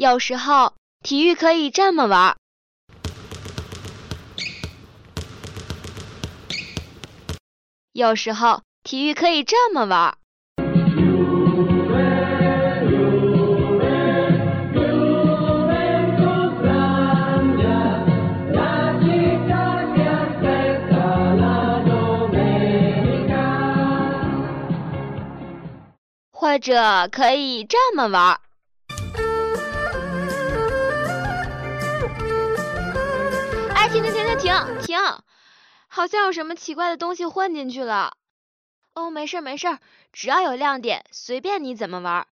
有时候体育可以这么玩。有时候体育可以这么玩。或者可以这么玩儿。停停！好像有什么奇怪的东西混进去了。哦，没事没事，只要有亮点，随便你怎么玩。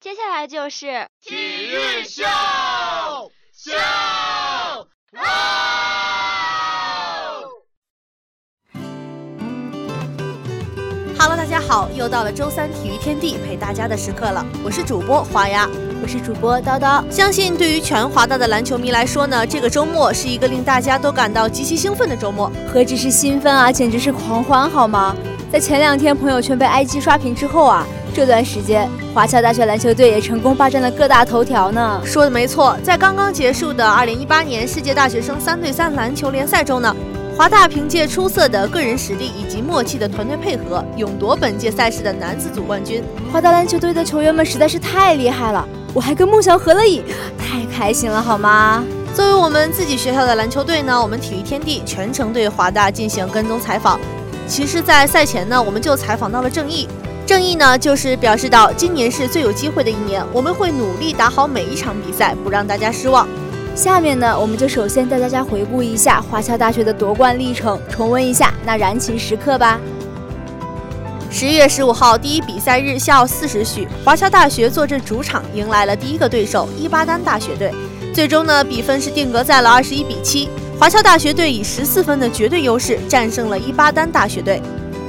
接下来就是体育秀秀。Hello，好，又到了周三体育天地陪大家的时刻了。我是主播华丫，我是主播叨叨。相信对于全华大的篮球迷来说呢，这个周末是一个令大家都感到极其兴奋的周末。何止是兴奋啊，简直是狂欢，好吗？在前两天朋友圈被 IG 刷屏之后啊，这段时间华侨大学篮球队也成功霸占了各大头条呢。说的没错，在刚刚结束的2018年世界大学生三对三篮球联赛中呢。华大凭借出色的个人实力以及默契的团队配合，勇夺本届赛事的男子组冠军。华大篮球队的球员们实在是太厉害了，我还跟梦想合了影，太开心了，好吗？作为我们自己学校的篮球队呢，我们体育天地全程对华大进行跟踪采访。其实，在赛前呢，我们就采访到了郑毅。郑毅呢，就是表示到，今年是最有机会的一年，我们会努力打好每一场比赛，不让大家失望。下面呢，我们就首先带大家回顾一下华侨大学的夺冠历程，重温一下那燃情时刻吧。十月十五号第一比赛日下午四时许，华侨大学坐镇主场迎来了第一个对手伊巴丹大学队，最终呢比分是定格在了二十一比七，华侨大学队以十四分的绝对优势战胜了伊巴丹大学队。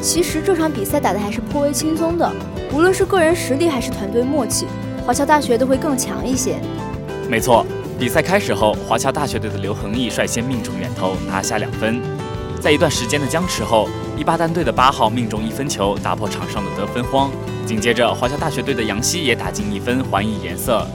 其实这场比赛打的还是颇为轻松的，无论是个人实力还是团队默契，华侨大学都会更强一些。没错。比赛开始后，华侨大学队的刘恒毅率先命中远投，拿下两分。在一段时间的僵持后，伊巴丹队的八号命中一分球，打破场上的得分荒。紧接着，华侨大学队的杨希也打进一分，还以颜色。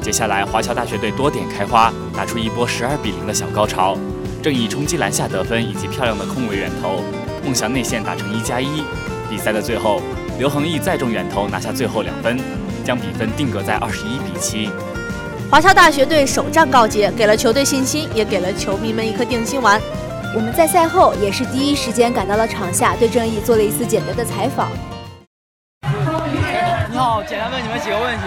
接下来，华侨大学队多点开花，打出一波十二比零的小高潮。正义冲击篮下得分以及漂亮的空位远投，梦想内线打成一加一。比赛的最后，刘恒毅再中远投，拿下最后两分，将比分定格在二十一比七。华侨大学队首战告捷，给了球队信心，也给了球迷们一颗定心丸。我们在赛后也是第一时间赶到了场下，对郑毅做了一次简单的采访。你好，简单问你们几个问题。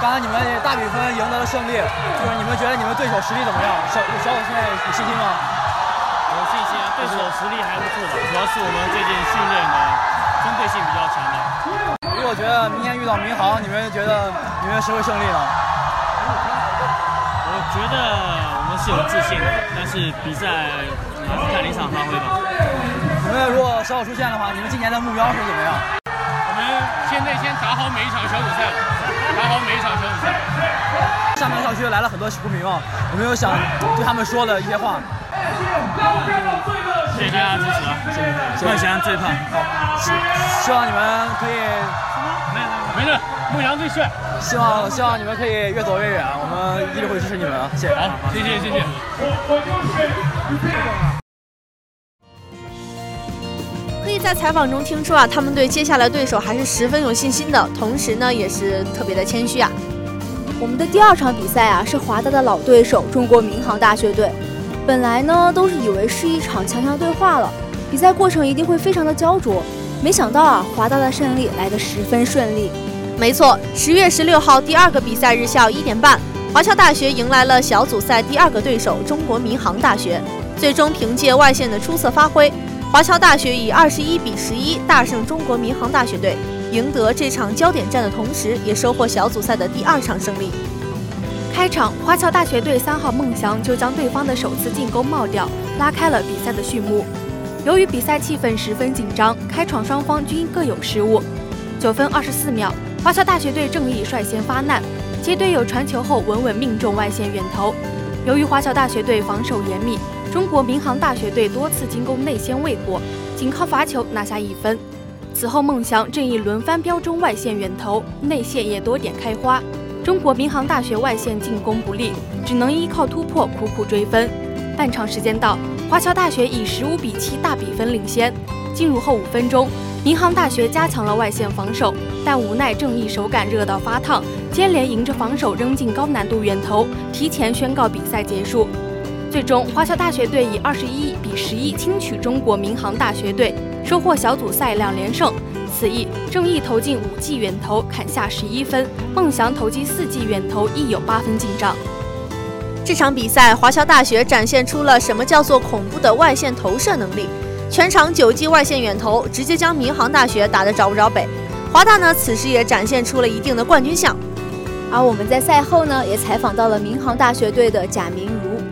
刚才你们大比分赢得了胜利，就是你们觉得你们对手实力怎么样？小小伙现在有信心吗？有信心，对手实力还不错的，主要是我们最近训练的针对性比较强的。如果觉得明天遇到民航，你们觉得你们谁会胜利呢？觉得我们是有自信的，但是比赛还是看临场发挥吧。你们如果小组出线的话，你们今年的目标是怎么样？我们现在先打好每一场小组赛，打好每一场小组赛。上面校区来了很多球迷嘛，有没有想对他们说的一些话？谢谢大家支持啊！谢谢。梦想最胖，好，希望你们可以。没事，梦想最帅。希望希望你们可以越走越远，我们一定会支持你们啊！谢谢，好，谢谢谢谢。可以在采访中听出啊，他们对接下来对手还是十分有信心的，同时呢，也是特别的谦虚啊。我们的第二场比赛啊，是华大的老对手中国民航大学队。本来呢，都是以为是一场强强对话了，比赛过程一定会非常的焦灼，没想到啊，华大的胜利来得十分顺利。没错，十月十六号第二个比赛日下午一点半，华侨大学迎来了小组赛第二个对手中国民航大学。最终凭借外线的出色发挥，华侨大学以二十一比十一大胜中国民航大学队，赢得这场焦点战的同时，也收获小组赛的第二场胜利。开场，华侨大学队三号孟祥就将对方的首次进攻冒掉，拉开了比赛的序幕。由于比赛气氛十分紧张，开场双方均各有失误。九分二十四秒。华侨大学队郑毅率先发难，接队友传球后稳稳命中外线远投。由于华侨大学队防守严密，中国民航大学队多次进攻内线未果，仅靠罚球拿下一分。此后孟祥郑毅轮番飙中外线远投，内线也多点开花。中国民航大学外线进攻不利，只能依靠突破苦苦追分。半场时间到，华侨大学以十五比七大比分领先。进入后五分钟，民航大学加强了外线防守，但无奈正义手感热到发烫，接连迎着防守扔进高难度远投，提前宣告比赛结束。最终，华侨大学队以二十一比十一轻取中国民航大学队，收获小组赛两连胜。此役，正义投进五记远投，砍下十一分；孟祥投进四记远投，亦有八分进账。这场比赛，华侨大学展现出了什么叫做恐怖的外线投射能力。全场九记外线远投，直接将民航大学打得找不着北。华大呢，此时也展现出了一定的冠军相。而我们在赛后呢，也采访到了民航大学队的贾明如。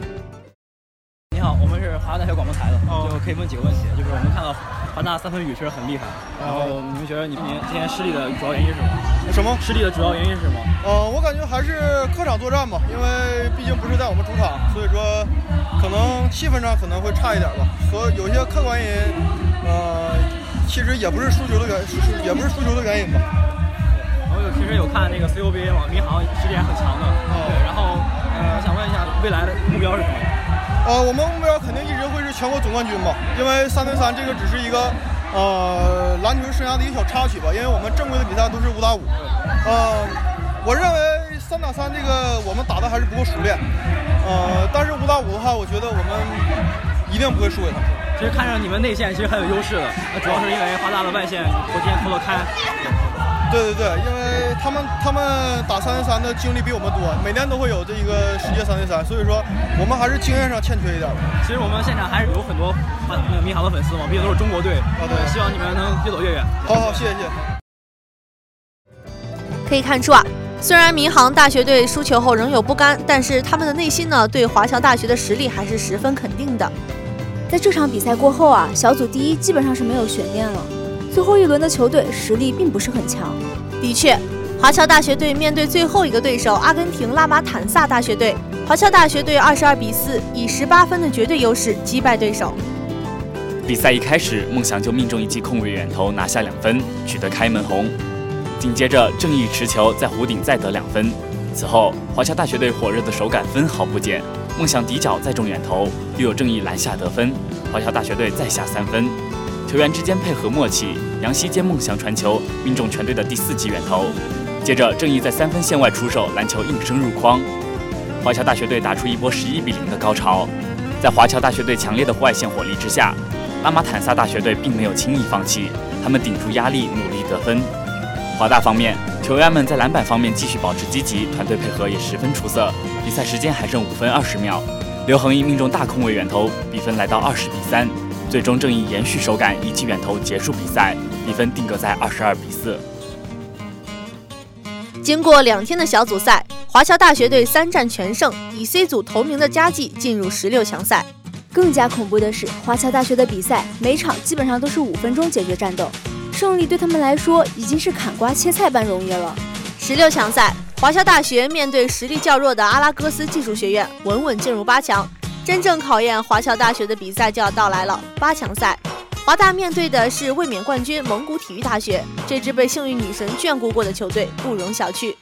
你好，我们是华大大学广播台的，就可以问几个问题，就是我们看到。华大三分雨确实很厉害，然后你们觉得你今年今年失利的主要原因是什么？什么失利的主要原因是什么？呃，我感觉还是客场作战吧，因为毕竟不是在我们主场，所以说可能气氛上可能会差一点吧。和有些客观原因，呃，其实也不是输球的原，也不是输球的原因吧。我有其实有看那个 CUBA 嘛，民航实力还很强的。对，然后呃，想问一下未来的目标是什么？呃，我们目标肯定一直会是全国总冠军嘛，因为三对三这个只是一个呃篮球生涯的一个小插曲吧，因为我们正规的比赛都是五打五。呃，我认为三打三这个我们打的还是不够熟练。呃，但是五打五的话，我觉得我们一定不会输给他们。其实看上你们内线其实很有优势的，那主要是因为华大的外线昨天投得开。对对对，因为他们他们打三对三的经历比我们多，每年都会有这一个世界三对三，所以说我们还是经验上欠缺一点。其实我们现场还是有很多民航的粉丝嘛，毕竟都是中国队啊。对，希望你们能越走越远。好好，谢谢谢谢。可以看出啊，虽然民航大学队输球后仍有不甘，但是他们的内心呢，对华侨大学的实力还是十分肯定的。在这场比赛过后啊，小组第一基本上是没有悬念了。最后一轮的球队实力并不是很强。的确，华侨大学队面对最后一个对手阿根廷拉马坦萨大学队，华侨大学队二十二比四以十八分的绝对优势击败对手。比赛一开始，梦想就命中一记空位远投，拿下两分，取得开门红。紧接着，正义持球在弧顶再得两分。此后，华侨大学队火热的手感分毫不减，梦想底角再中远投，又有正义篮下得分，华侨大学队再下三分。球员之间配合默契，杨希接梦想传球，命中全队的第四记远投。接着，正义在三分线外出手，篮球应声入筐。华侨大学队打出一波十一比零的高潮。在华侨大学队强烈的外线火力之下，拉马坦萨大学队并没有轻易放弃，他们顶住压力，努力得分。华大方面，球员们在篮板方面继续保持积极，团队配合也十分出色。比赛时间还剩五分二十秒，刘恒毅命中大空位远投，比分来到二十比三。最终，正义延续手感，一记远投结束比赛，比分定格在二十二比四。经过两天的小组赛，华侨大学队三战全胜，以 C 组头名的佳绩进入十六强赛。更加恐怖的是，华侨大学的比赛每场基本上都是五分钟解决战斗，胜利对他们来说已经是砍瓜切菜般容易了。十六强赛，华侨大学面对实力较弱的阿拉戈斯技术学院，稳稳进入八强。真正考验华侨大学的比赛就要到来了。八强赛，华大面对的是卫冕冠军蒙古体育大学，这支被幸运女神眷顾过的球队不容小觑。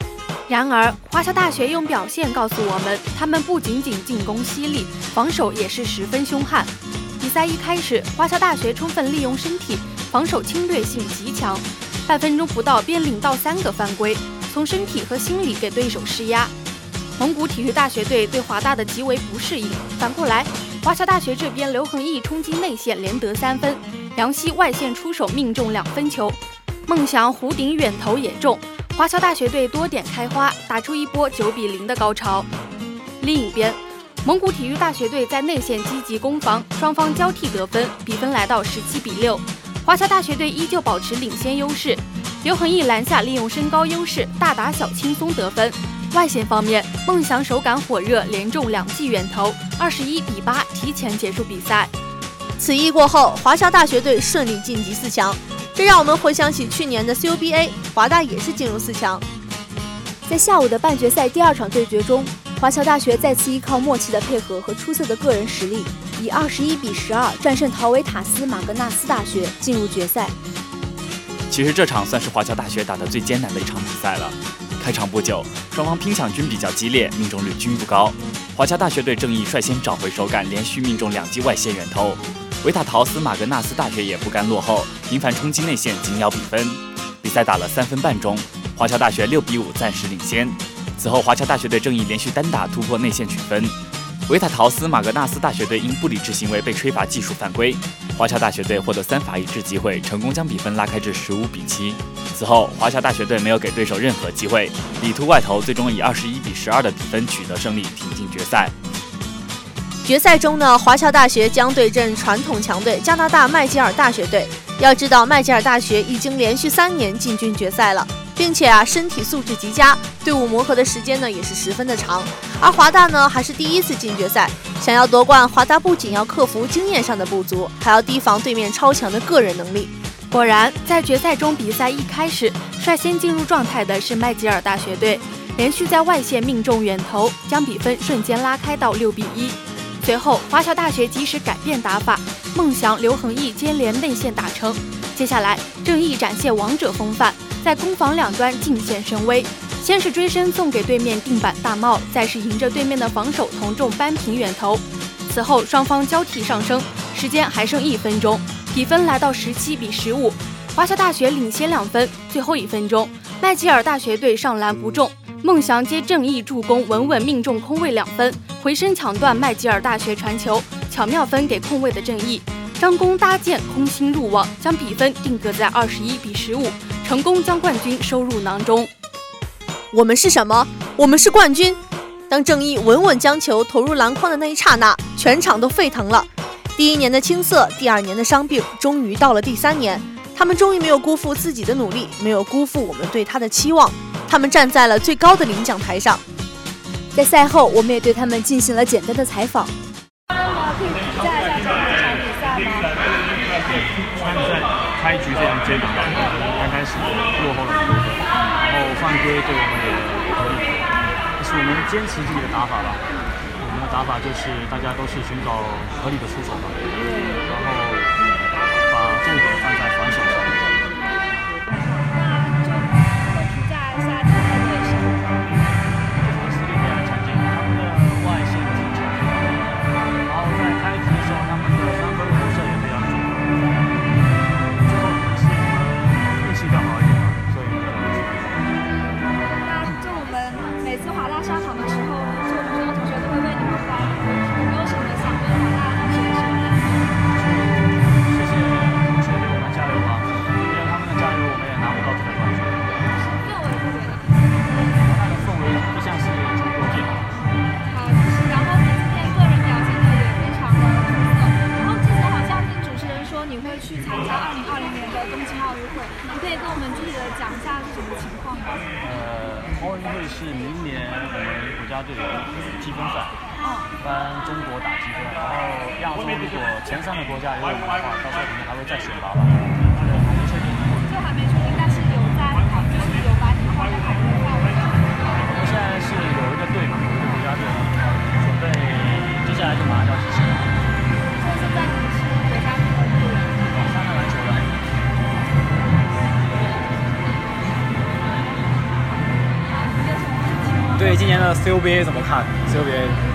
然而，华侨大学用表现告诉我们，他们不仅仅进攻犀利，防守也是十分凶悍。比赛一开始，华侨大学充分利用身体，防守侵略性极强，半分钟不到便领到三个犯规，从身体和心理给对手施压。蒙古体育大学队对华大的极为不适应。反过来，华侨大学这边刘恒毅冲击内线连得三分，杨希外线出手命中两分球，孟祥弧顶远投也中。华侨大学队多点开花，打出一波九比零的高潮。另一边，蒙古体育大学队在内线积极攻防，双方交替得分，比分来到十七比六。华侨大学队依旧保持领先优势，刘恒毅篮下利用身高优势，大打小轻松得分。外线方面，梦想手感火热，连中两记远投，二十一比八提前结束比赛。此役过后，华侨大学队顺利晋级四强，这让我们回想起去年的 CUBA，华大也是进入四强。在下午的半决赛第二场对决中，华侨大学再次依靠默契的配合和出色的个人实力，以二十一比十二战胜陶维塔斯马格纳斯大学，进入决赛。其实这场算是华侨大学打的最艰难的一场比赛了。开场不久，双方拼抢均比较激烈，命中率均不高。华侨大学队正义率先找回手感，连续命中两记外线远投。维塔陶斯马格纳斯大学也不甘落后，频繁冲击内线，紧咬比分。比赛打了三分半钟，华侨大学六比五暂时领先。此后，华侨大学队正义连续单打突破内线取分。维塔陶斯马格纳斯大学队因不理智行为被吹罚技术犯规，华侨大学队获得三罚一掷机会，成功将比分拉开至十五比七。此后，华侨大学队没有给对手任何机会，里突外投，最终以二十一比十二的比分取得胜利，挺进决赛。决赛中呢，华侨大学将对阵传统强队加拿大麦吉尔大学队。要知道，麦吉尔大学已经连续三年进军决赛了。并且啊，身体素质极佳，队伍磨合的时间呢也是十分的长。而华大呢，还是第一次进决赛，想要夺冠，华大不仅要克服经验上的不足，还要提防对面超强的个人能力。果然，在决赛中，比赛一开始率先进入状态的是麦吉尔大学队，连续在外线命中远投，将比分瞬间拉开到六比一。随后，华侨大学及时改变打法，孟祥、刘恒毅接连内线打成。接下来，正义展现王者风范。在攻防两端尽显神威，先是追身送给对面定板大帽，再是迎着对面的防守同中扳平远投。此后双方交替上升，时间还剩一分钟，比分来到十七比十五，华侨大学领先两分。最后一分钟，麦吉尔大学队上篮不中，孟祥接正义助攻稳稳命中空位两分，回身抢断麦吉尔大学传球，巧妙分给空位的正义，张弓搭箭空心入网，将比分定格在二十一比十五。成功将冠军收入囊中。我们是什么？我们是冠军。当正义稳稳将球投入篮筐的那一刹那，全场都沸腾了。第一年的青涩，第二年的伤病，终于到了第三年，他们终于没有辜负自己的努力，没有辜负我们对他的期望。他们站在了最高的领奖台上。在赛后，我们也对他们进行了简单的采访。开局非常艰难，落后了很多，然后犯规对我们也可以，但是我们坚持自己的打法吧。我们的打法就是大家都是寻找合理的出手吧，然后把重点如果前三个国家有我们的话到时候肯定还会再选拔吧还没确定但是有三有八我们现在是有一个队嘛有一个国家队准备接下来就马上要进行了对今年的 CUBA 怎么看？CUBA。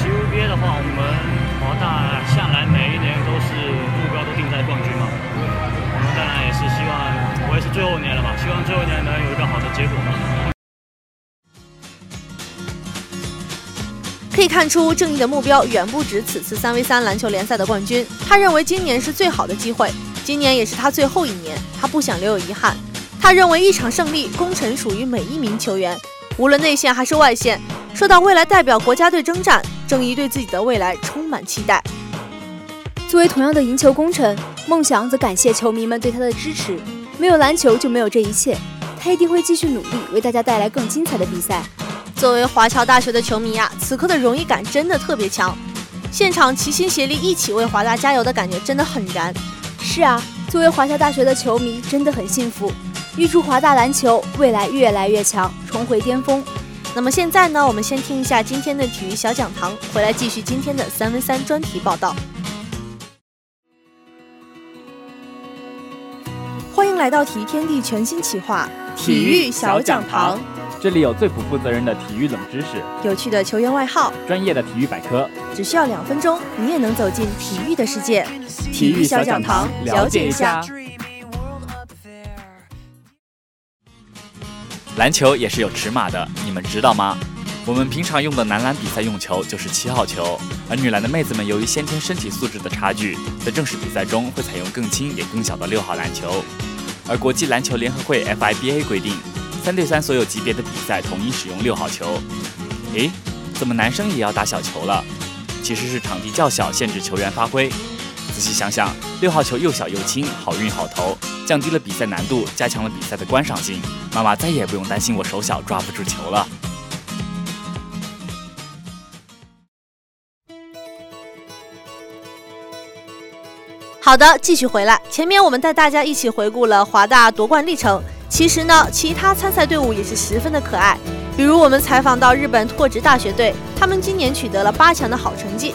CUBA 的话我们华大向来每一年都是目标都定在冠军嘛。我们当然也是希望，我也是最后一年了嘛，希望最后一年能有一个好的结果。可以看出，正义的目标远不止此次三 v 三篮球联赛的冠军。他认为今年是最好的机会，今年也是他最后一年，他不想留有遗憾。他认为一场胜利，功臣属于每一名球员。无论内线还是外线，说到未来代表国家队征战，郑怡对自己的未来充满期待。作为同样的赢球功臣，梦想则感谢球迷们对他的支持。没有篮球就没有这一切，他一定会继续努力，为大家带来更精彩的比赛。作为华侨大学的球迷啊，此刻的荣誉感真的特别强。现场齐心协力一起为华大加油的感觉真的很燃。是啊，作为华侨大学的球迷真的很幸福。预祝华大篮球未来越来越强，重回巅峰。那么现在呢？我们先听一下今天的体育小讲堂，回来继续今天的三 v 三专题报道。欢迎来到体育天地全新企划——体育小讲堂。这里有最不负责任的体育冷知识，有趣的球员外号，专业的体育百科，只需要两分钟，你也能走进体育的世界。体育小讲堂，了解一下。篮球也是有尺码的，你们知道吗？我们平常用的男篮比赛用球就是七号球，而女篮的妹子们由于先天身体素质的差距，在正式比赛中会采用更轻也更小的六号篮球。而国际篮球联合会 FIBA 规定。三对三所有级别的比赛统一使用六号球。诶，怎么男生也要打小球了？其实是场地较小，限制球员发挥。仔细想想，六号球又小又轻，好运好投，降低了比赛难度，加强了比赛的观赏性。妈妈再也不用担心我手小抓不住球了。好的，继续回来。前面我们带大家一起回顾了华大夺冠历程。其实呢，其他参赛队伍也是十分的可爱。比如我们采访到日本拓殖大学队，他们今年取得了八强的好成绩。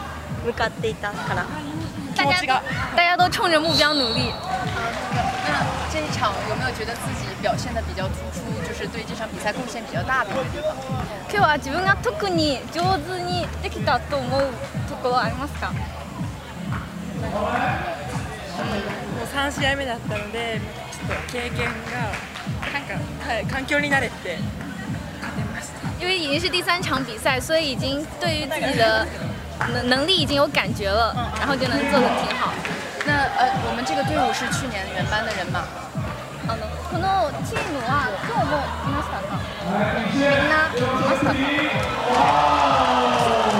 向かっていたから大家大家都冲着目标努力。那这一场有没有觉得自己表现的比较突出，就是对这场比赛贡献比较大的地方？今日は自分が特に上手にできたと思うところありますか？もう3試合目だったので、ちょっと経験がなんかはい環境に慣れて。因为已经是第三场比赛，所以已经对于自己的能能力已经有感觉了，然后就能做的挺好。那呃，我们这个队伍是去年原班的人吗？あのこのチームは今日も来ましたか？みんな来ましたか？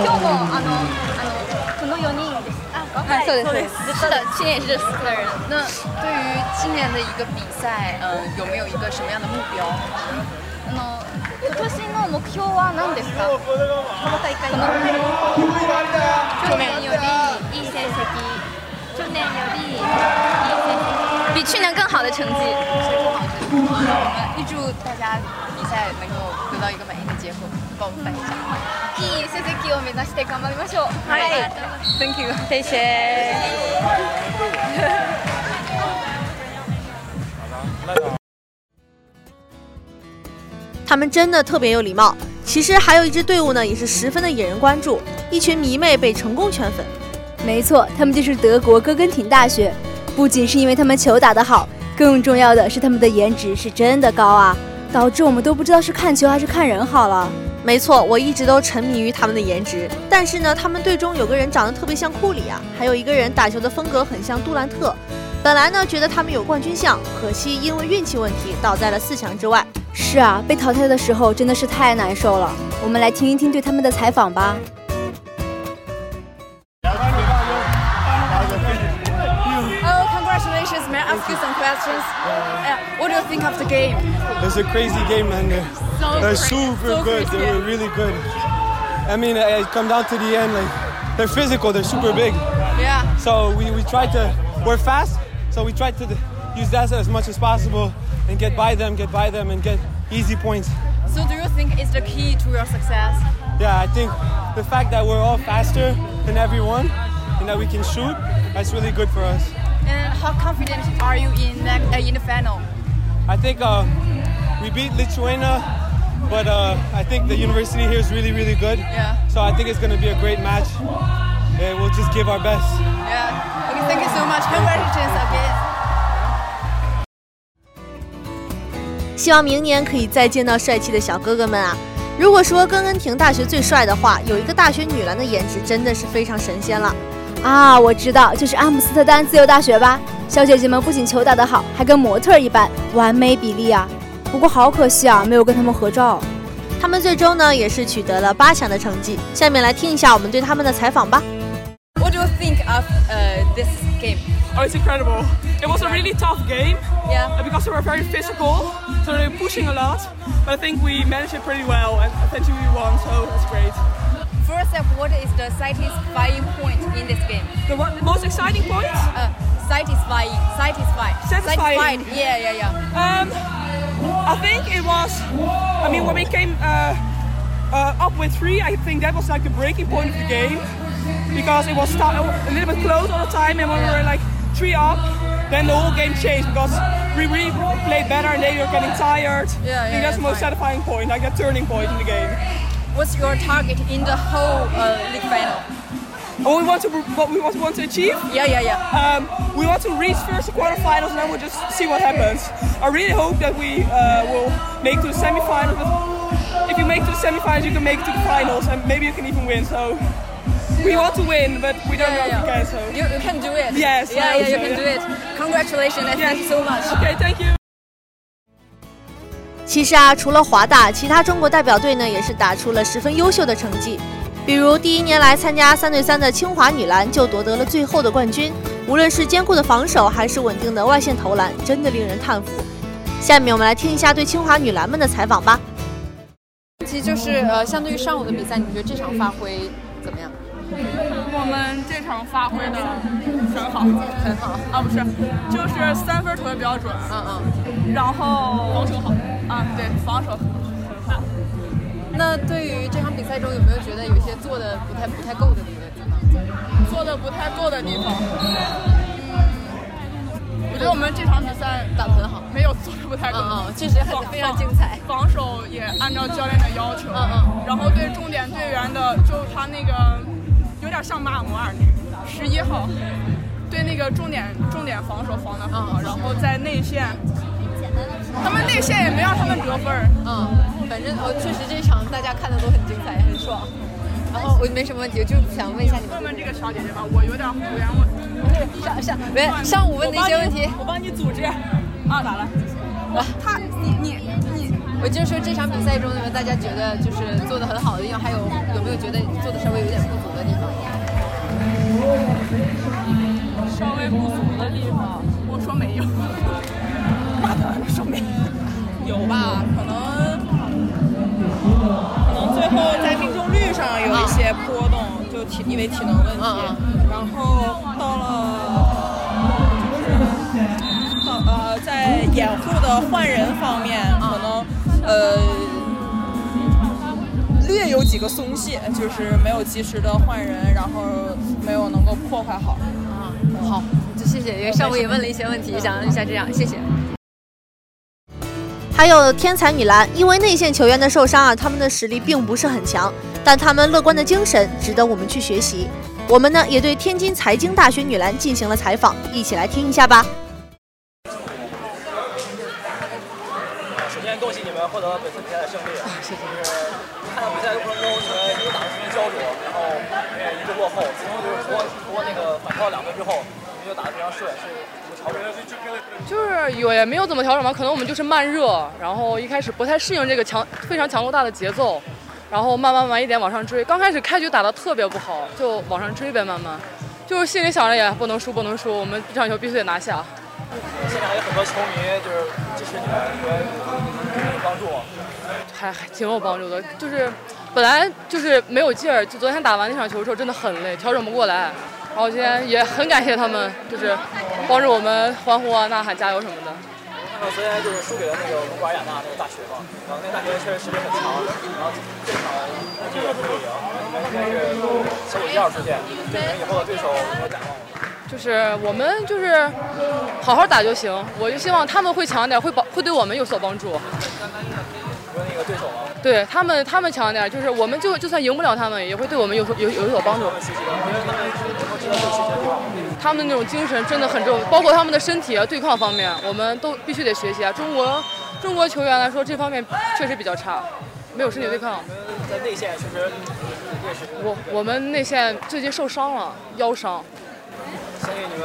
今日もあのあのこの4人です。啊，对对对，是的，去年也是这四个人。那对于今年的一个比赛，呃，有没有一个什么样的目标？あの今年の目標は何ですかこの大会 の去年よりいい成績去年よりいい成績比去年更好的成绩预祝大家比赛能够得到一个满意的结果帮我们办一下いい成績を目指して頑張りましょうはい Thank you 谢谢他们真的特别有礼貌。 其实还有一支队伍呢，也是十分的引人关注。一群迷妹被成功圈粉。没错，他们就是德国哥根廷大学。不仅是因为他们球打得好，更重要的是他们的颜值是真的高啊，导致我们都不知道是看球还是看人好了。没错，我一直都沉迷于他们的颜值。但是呢，他们队中有个人长得特别像库里啊，还有一个人打球的风格很像杜兰特。本来呢，觉得他们有冠军相，可惜因为运气问题倒在了四强之外。是啊，被淘汰的时候真的是太难受了。我们来听一听对他们的采访吧。Oh, congratulations! May I ask you some questions? What do you think of the game? It's a crazy game, man. They're, they're super good. They were really good. I mean, it come down to the end, like they're physical. They're super big. Yeah. So we we tried to. We're fast, so we tried to use that as much as possible and get by them, get by them, and get easy points. So, do you think it's the key to your success? Yeah, I think the fact that we're all faster than everyone and that we can shoot, that's really good for us. And how confident are you in the, uh, in the final? I think uh, we beat Lithuania, but uh, I think the university here is really, really good. Yeah. So I think it's going to be a great match. And we'll just give our best. Yeah. Okay, thank you so much. Congratulations again. 希望明年可以再见到帅气的小哥哥们啊！如果说根根廷大学最帅的话，有一个大学女篮的颜值真的是非常神仙了啊！我知道，就是阿姆斯特丹自由大学吧？小姐姐们不仅球打得好，还跟模特一般，完美比例啊！不过好可惜啊，没有跟他们合照。他们最终呢也是取得了八强的成绩。下面来听一下我们对他们的采访吧。Oh, it's incredible. It was a really tough game. Yeah. Because we were very physical, so they were pushing a lot. But I think we managed it pretty well, and eventually we won, so that's great. First up, what is the satisfying point in this game? The what, most exciting point? Uh, satisfying. Satisfied. Satisfying. Satisfied. Yeah, yeah, yeah. Um, I think it was. I mean, when we came uh, uh, up with three, I think that was like the breaking point of the game because it was a little bit close all the time, and when we were like three up, then the whole game changed because we really played better and they were getting tired. Yeah, I think yeah, that's the most fine. satisfying point, like that turning point in the game. What's your target in the whole uh, league final? What we want to what we want, to achieve? Yeah, yeah, yeah. Um, we want to reach first the quarterfinals, and then we'll just see what happens. I really hope that we uh, will make to the semifinals. But if you make to the semifinals, you can make it to the finals, and maybe you can even win. So we want to win, but we don't know if we can. So You, you can do it. Yes, Yeah, yeah, you can do it. Congratulations and thank you so much. Okay, thank you. 其实啊，除了华大，其他中国代表队呢也是打出了十分优秀的成绩。比如第一年来参加三对三的清华女篮就夺得了最后的冠军。无论是坚固的防守，还是稳定的外线投篮，真的令人叹服。下面我们来听一下对清华女篮们的采访吧。其实就是呃，相对于上午的比赛，你觉得这场发挥怎么样？我们这场发挥的很好，很好。啊，不是，就是三分投的比较准，嗯嗯，然后防守好，啊，对，防守很好。那对于这场比赛中，有没有觉得有一些做的不太不太够的地方？做的不太够的地方，嗯。我觉得我们这场比赛打得很好，没有做的不太够，嗯嗯，确实很非常精彩。防守也按照教练的要求，嗯嗯，然后对重点队员的，就他那个有点像马尔摩尔那个十一号，对那个重点重点防守防的很好，然后在内线，他们内线也没让他们得分儿，嗯，反正我，确实这场大家看的都很精彩，很爽。然后我没什么问题，就想问一下你们。问问这个小姐姐吧，我有点胡言问。上上没上午问的一些问题，我帮你组织。啊，咋了？啊，他你你你，我就说这场比赛中，大家觉得就是做的很好的地方，还有有没有觉得做的稍微有点不足的地方？稍微不足的地方，我说没有。那当然说没有。有吧？可能可能最后在命中率上有一些波动，就体因为体能问题。然后到了就是到呃，在掩护的换人方面，可能呃略有几个松懈，就是没有及时的换人，然后没有能够破坏好。啊，好，就谢谢，因为上午也问了一些问题，想问一下这样，谢谢。还有天才女篮，因为内线球员的受伤啊，他们的实力并不是很强，但他们乐观的精神值得我们去学习。我们呢也对天津财经大学女篮进行了采访，一起来听一下吧。首先恭喜你们获得本次比赛的胜利，谢谢。就是看到比赛的过程中，球员一直打得十分焦灼，然后也一直落后，最后就是拖拖那个反超两个之后，我们就打得非常顺，是有调整。就是有也没有怎么调整吧，可能我们就是慢热，然后一开始不太适应这个强非常强度大的节奏，然后慢慢慢一点往上追。刚开始开局打得特别不好，就往上追呗，慢慢，就是心里想着也不能输不能输，我们这场球必须得拿下。现在还有很多球迷就是支持你们，你们有帮助吗？还还挺有帮助的，就是本来就是没有劲儿，就昨天打完那场球之后真的很累，调整不过来。然后今天也很感谢他们，就是帮着我们欢呼啊、呐喊、加油什么的。我看到昨天就是输给了那个蒙古尔雅纳那个大学嘛，然后那个大学确实实力很强，然后这场估计也不会赢，你们应该是小组第二出现，对以后的对手有没有展望？就是我们就是好好打就行，我就希望他们会强点，会帮会对我们有所帮助。那个对手吗？对他们，他们强点，就是我们就就算赢不了他们，也会对我们有所有有所帮助。他们那种精神真的很重，包括他们的身体啊、对抗方面，我们都必须得学习啊。中国中国球员来说，这方面确实比较差，没有身体对抗。在内线确实。我我们内线最近受伤了，腰伤。相信你们，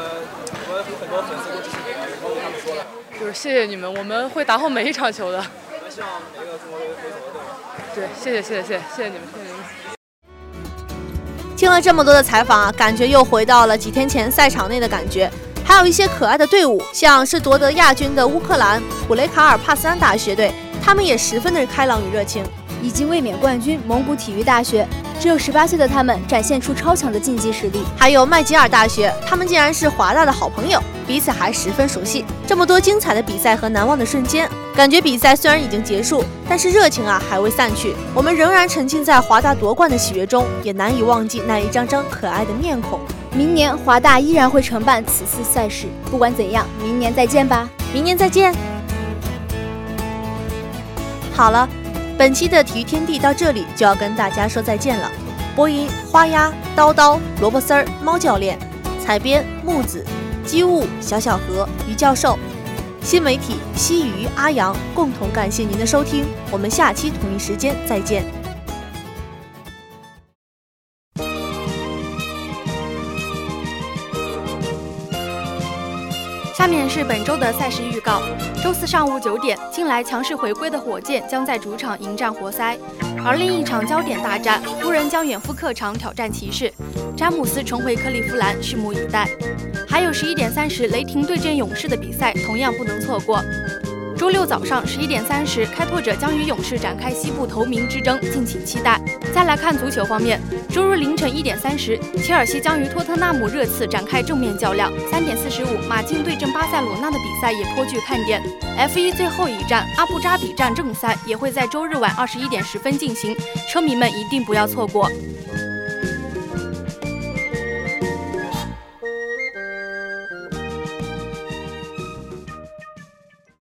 我们有很多粉丝都支持你们，以后跟他们说的。就是谢谢你们，我们会打好每一场球的。我们希望每个中国队可以走得更远。对，谢谢谢谢谢谢谢谢你们，谢谢你们。听了这么多的采访啊，感觉又回到了几天前赛场内的感觉。还有一些可爱的队伍，像是夺得亚军的乌克兰普雷卡尔帕斯安大学队，他们也十分的开朗与热情。已经卫冕冠军蒙古体育大学，只有十八岁的他们展现出超强的竞技实力。还有麦吉尔大学，他们竟然是华大的好朋友，彼此还十分熟悉。这么多精彩的比赛和难忘的瞬间，感觉比赛虽然已经结束，但是热情啊还未散去。我们仍然沉浸在华大夺冠的喜悦中，也难以忘记那一张张可爱的面孔。明年华大依然会承办此次赛事，不管怎样，明年再见吧！明年再见。好了，本期的体育天地到这里就要跟大家说再见了。播音：花鸭、刀刀、萝卜丝儿、猫教练；采编：木子、机务、小小何、于教授；新媒体：西鱼、阿阳。共同感谢您的收听，我们下期同一时间再见。下面是本周的赛事预告。周四上午九点，近来强势回归的火箭将在主场迎战活塞，而另一场焦点大战，湖人将远赴客场挑战骑士。詹姆斯重回克利夫兰，拭目以待。还有十一点三十，雷霆对阵勇士的比赛同样不能错过。周六早上十一点三十，开拓者将与勇士展开西部头名之争，敬请期待。再来看足球方面，周日凌晨一点三十，切尔西将与托特纳姆热刺展开正面较量。三点四十五，马竞对阵巴塞罗那的比赛也颇具看点。F1 最后一站阿布扎比站正赛也会在周日晚二十一点十分进行，车迷们一定不要错过。